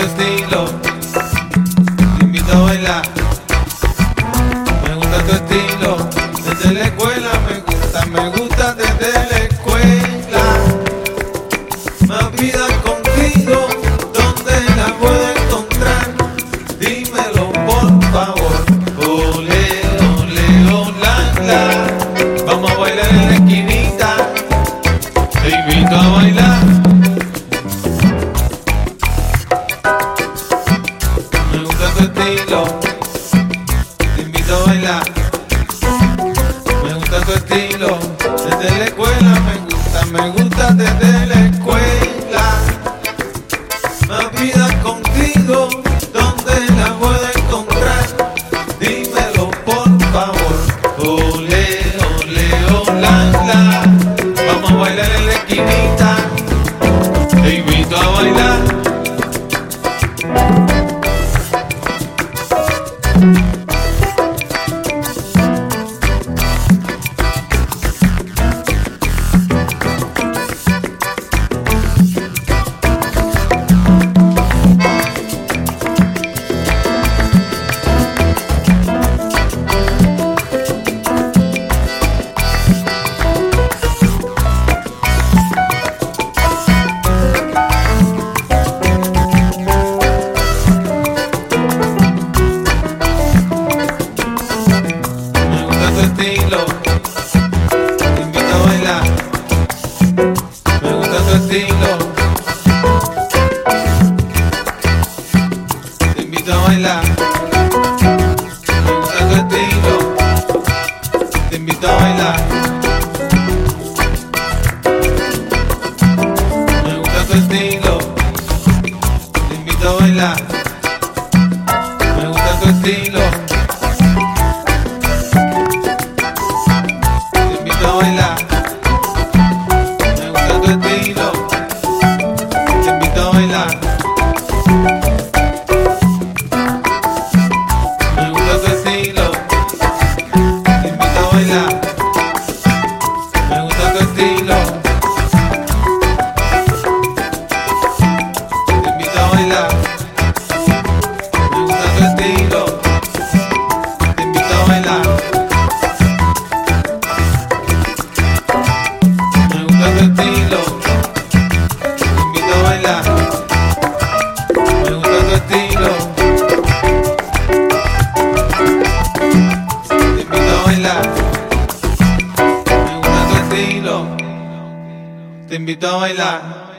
tu estilo, te invito a bailar. Me gusta tu estilo, desde la escuela me gusta, me gusta desde la escuela. Más vida contigo, ¿dónde la puedo encontrar? Dímelo por favor. Ole, ole, hola, la. Vamos a bailar en la esquinita. Te invito a bailar. Tu estilo. Te invito a bailar. Me gusta tu estilo. Desde la escuela me gusta, me gusta desde la escuela. Más vida contigo, ¿dónde la puedo encontrar? Dímelo por favor. Ole, ole, hola, la. Vamos a bailar en la esquinita. Te invito a bailar. Me gusta tu estilo, te invito a bailar. Me gusta tu estilo, te invito a bailar. Me gusta tu estilo. Te invito a bailar.